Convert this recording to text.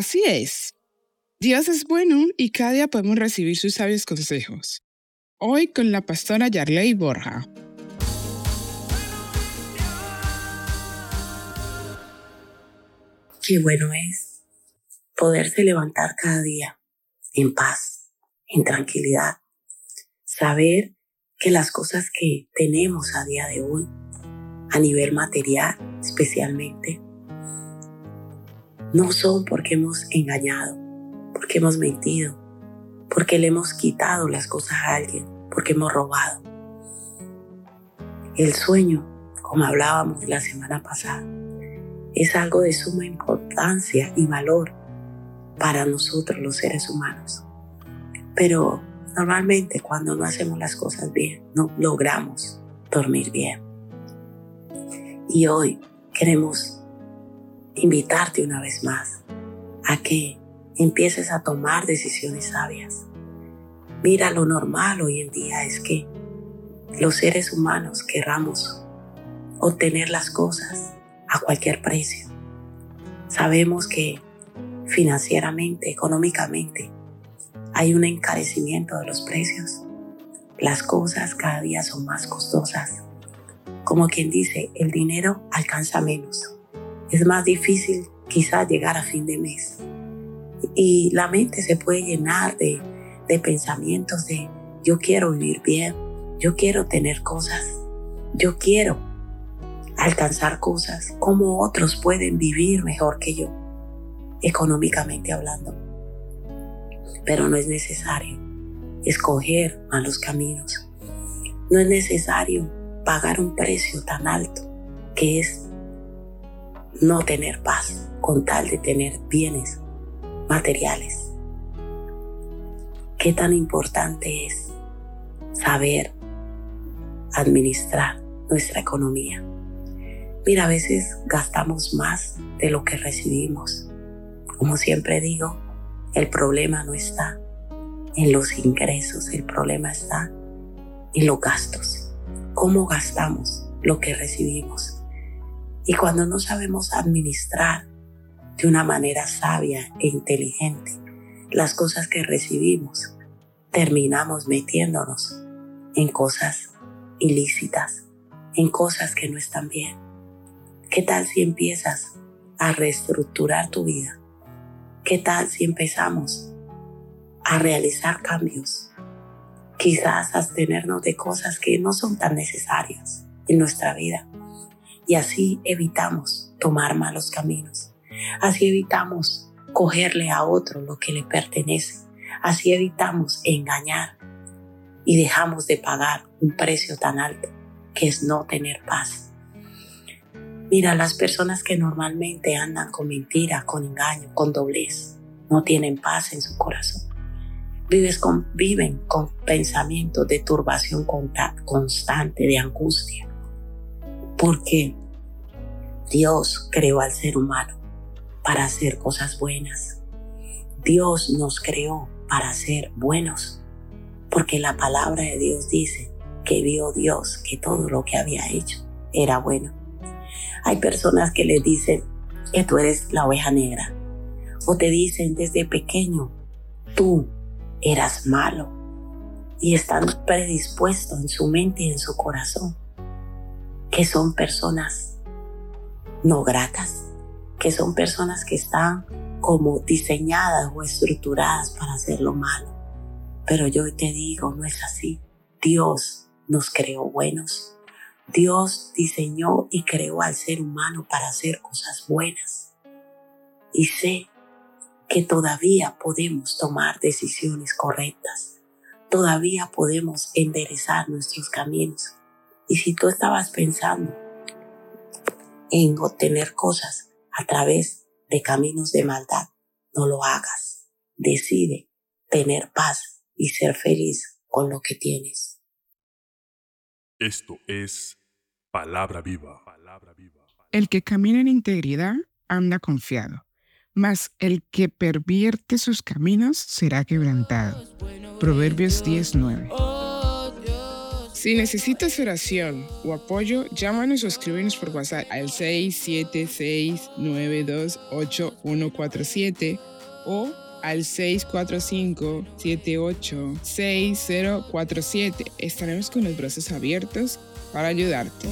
Así es. Dios es bueno y cada día podemos recibir sus sabios consejos. Hoy con la pastora Yarley Borja. Qué bueno es poderse levantar cada día en paz, en tranquilidad, saber que las cosas que tenemos a día de hoy, a nivel material especialmente, no son porque hemos engañado, porque hemos mentido, porque le hemos quitado las cosas a alguien, porque hemos robado. El sueño, como hablábamos la semana pasada, es algo de suma importancia y valor para nosotros los seres humanos. Pero normalmente cuando no hacemos las cosas bien, no logramos dormir bien. Y hoy queremos invitarte una vez más a que empieces a tomar decisiones sabias. Mira, lo normal hoy en día es que los seres humanos querramos obtener las cosas a cualquier precio. Sabemos que financieramente, económicamente, hay un encarecimiento de los precios. Las cosas cada día son más costosas. Como quien dice, el dinero alcanza menos. Es más difícil quizás llegar a fin de mes. Y la mente se puede llenar de, de pensamientos de yo quiero vivir bien, yo quiero tener cosas, yo quiero alcanzar cosas, como otros pueden vivir mejor que yo, económicamente hablando. Pero no es necesario escoger malos caminos. No es necesario pagar un precio tan alto que es no tener paz con tal de tener bienes materiales. Qué tan importante es saber administrar nuestra economía. Mira, a veces gastamos más de lo que recibimos. Como siempre digo, el problema no está en los ingresos, el problema está en los gastos. ¿Cómo gastamos lo que recibimos? Y cuando no sabemos administrar de una manera sabia e inteligente las cosas que recibimos, terminamos metiéndonos en cosas ilícitas, en cosas que no están bien. ¿Qué tal si empiezas a reestructurar tu vida? ¿Qué tal si empezamos a realizar cambios? Quizás abstenernos de cosas que no son tan necesarias en nuestra vida. Y así evitamos tomar malos caminos. Así evitamos cogerle a otro lo que le pertenece. Así evitamos engañar y dejamos de pagar un precio tan alto que es no tener paz. Mira, las personas que normalmente andan con mentira, con engaño, con doblez, no tienen paz en su corazón. Viven con pensamientos de turbación constante, de angustia, porque Dios creó al ser humano para hacer cosas buenas. Dios nos creó para ser buenos, porque la palabra de Dios dice que vio Dios que todo lo que había hecho era bueno. Hay personas que le dicen que tú eres la oveja negra, o te dicen desde pequeño, tú eras malo, y están predispuestos en su mente y en su corazón, que son personas no gratas, que son personas que están como diseñadas o estructuradas para hacer lo malo. Pero yo te digo, no es así. Dios nos creó buenos. Dios diseñó y creó al ser humano para hacer cosas buenas. Y sé que todavía podemos tomar decisiones correctas. Todavía podemos enderezar nuestros caminos. Y si tú estabas pensando en obtener cosas a través de caminos de maldad, no lo hagas. Decide tener paz y ser feliz con lo que tienes. Esto es palabra viva. El que camina en integridad anda confiado, mas el que pervierte sus caminos será quebrantado. Proverbios 19. Si necesitas oración o apoyo, llámanos o escríbenos por WhatsApp al 676-928-147 o al 645-786047. Estaremos con los brazos abiertos para ayudarte.